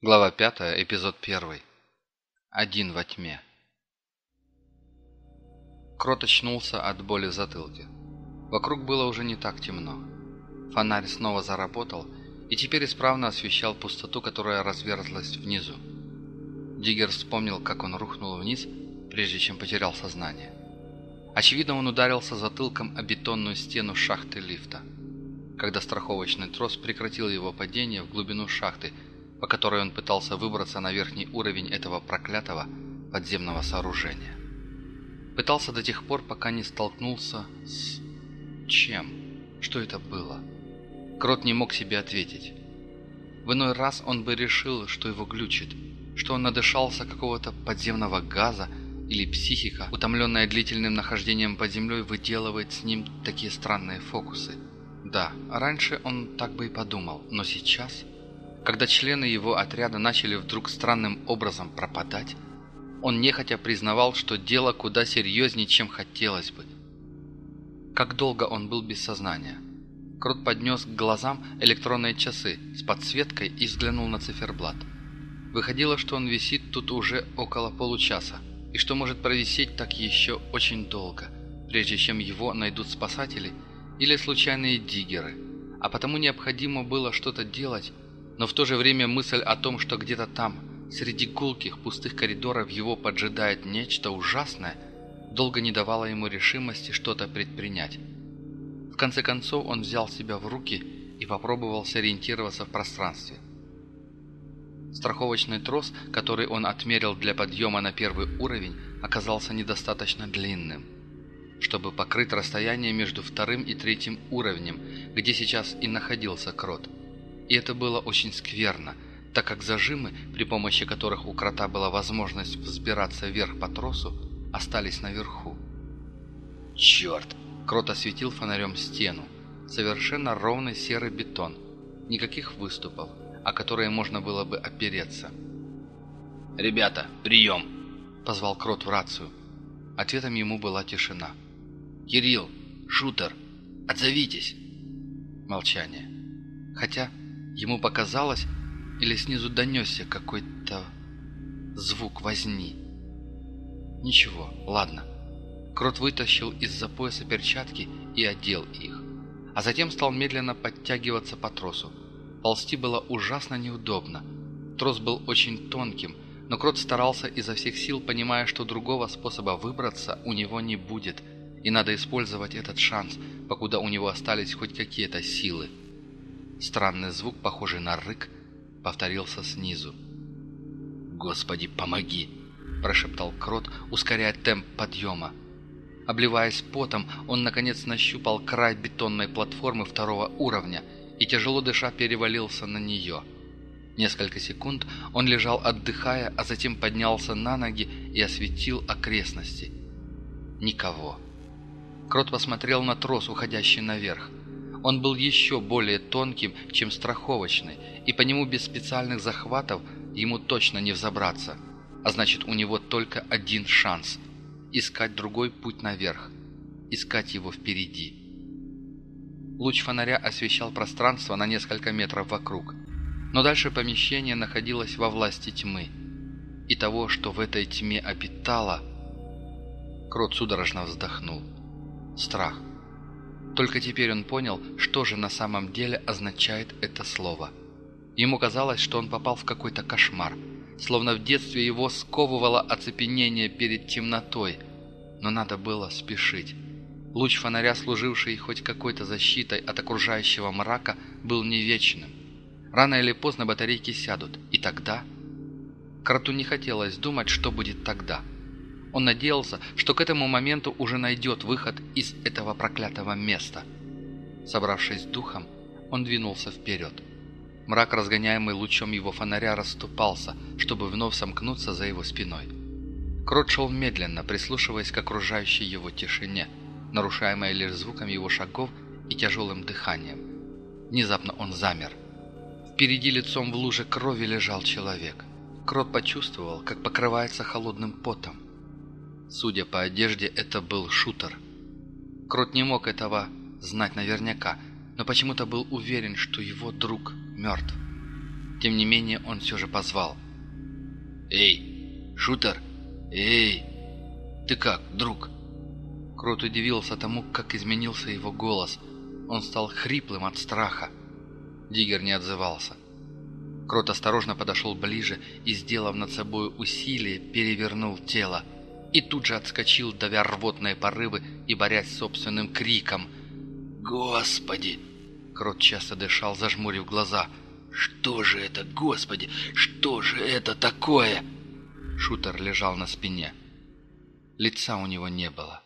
Глава 5, эпизод 1. Один во тьме. Крот очнулся от боли в затылке. Вокруг было уже не так темно. Фонарь снова заработал и теперь исправно освещал пустоту, которая разверзлась внизу. Диггер вспомнил, как он рухнул вниз, прежде чем потерял сознание. Очевидно, он ударился затылком о бетонную стену шахты лифта. Когда страховочный трос прекратил его падение в глубину шахты – по которой он пытался выбраться на верхний уровень этого проклятого подземного сооружения. Пытался до тех пор, пока не столкнулся с... чем? Что это было? Крот не мог себе ответить. В иной раз он бы решил, что его глючит, что он надышался какого-то подземного газа, или психика, утомленная длительным нахождением под землей, выделывает с ним такие странные фокусы. Да, раньше он так бы и подумал, но сейчас... Когда члены его отряда начали вдруг странным образом пропадать, он нехотя признавал, что дело куда серьезнее, чем хотелось бы. Как долго он был без сознания? Крут поднес к глазам электронные часы с подсветкой и взглянул на циферблат. Выходило, что он висит тут уже около получаса, и что может провисеть так еще очень долго, прежде чем его найдут спасатели или случайные диггеры, а потому необходимо было что-то делать, но в то же время мысль о том, что где-то там, среди гулких пустых коридоров его поджидает нечто ужасное, долго не давала ему решимости что-то предпринять. В конце концов он взял себя в руки и попробовал сориентироваться в пространстве. Страховочный трос, который он отмерил для подъема на первый уровень, оказался недостаточно длинным, чтобы покрыть расстояние между вторым и третьим уровнем, где сейчас и находился Крот. И это было очень скверно, так как зажимы, при помощи которых у крота была возможность взбираться вверх по тросу, остались наверху. «Черт!» – крот осветил фонарем стену. Совершенно ровный серый бетон. Никаких выступов, о которые можно было бы опереться. «Ребята, прием!» – позвал крот в рацию. Ответом ему была тишина. «Кирилл! Шутер! Отзовитесь!» Молчание. Хотя Ему показалось, или снизу донесся какой-то звук возни. Ничего, ладно. Крот вытащил из-за пояса перчатки и одел их, а затем стал медленно подтягиваться по тросу. Ползти было ужасно неудобно. Трос был очень тонким, но Крот старался изо всех сил, понимая, что другого способа выбраться у него не будет, и надо использовать этот шанс, покуда у него остались хоть какие-то силы. Странный звук, похожий на рык, повторился снизу. «Господи, помоги!» – прошептал Крот, ускоряя темп подъема. Обливаясь потом, он наконец нащупал край бетонной платформы второго уровня и, тяжело дыша, перевалился на нее. Несколько секунд он лежал отдыхая, а затем поднялся на ноги и осветил окрестности. Никого. Крот посмотрел на трос, уходящий наверх. Он был еще более тонким, чем страховочный, и по нему без специальных захватов ему точно не взобраться. А значит, у него только один шанс – искать другой путь наверх, искать его впереди. Луч фонаря освещал пространство на несколько метров вокруг, но дальше помещение находилось во власти тьмы. И того, что в этой тьме обитало, Крот судорожно вздохнул. Страх. Только теперь он понял, что же на самом деле означает это слово. Ему казалось, что он попал в какой-то кошмар, словно в детстве его сковывало оцепенение перед темнотой, но надо было спешить. Луч фонаря, служивший хоть какой-то защитой от окружающего мрака, был не вечным. Рано или поздно батарейки сядут, и тогда... Кроту не хотелось думать, что будет тогда – он надеялся, что к этому моменту уже найдет выход из этого проклятого места. Собравшись духом, он двинулся вперед. Мрак, разгоняемый лучом его фонаря, расступался, чтобы вновь сомкнуться за его спиной. Крот шел медленно, прислушиваясь к окружающей его тишине, нарушаемой лишь звуком его шагов и тяжелым дыханием. Внезапно он замер. Впереди лицом в луже крови лежал человек. Крот почувствовал, как покрывается холодным потом. Судя по одежде, это был шутер. Крот не мог этого знать наверняка, но почему-то был уверен, что его друг мертв. Тем не менее, он все же позвал. «Эй, шутер! Эй! Ты как, друг?» Крот удивился тому, как изменился его голос. Он стал хриплым от страха. Диггер не отзывался. Крот осторожно подошел ближе и, сделав над собой усилие, перевернул тело. И тут же отскочил, давя рвотные порывы и борясь собственным криком. «Господи!» Крот часто дышал, зажмурив глаза. «Что же это, Господи? Что же это такое?» Шутер лежал на спине. Лица у него не было.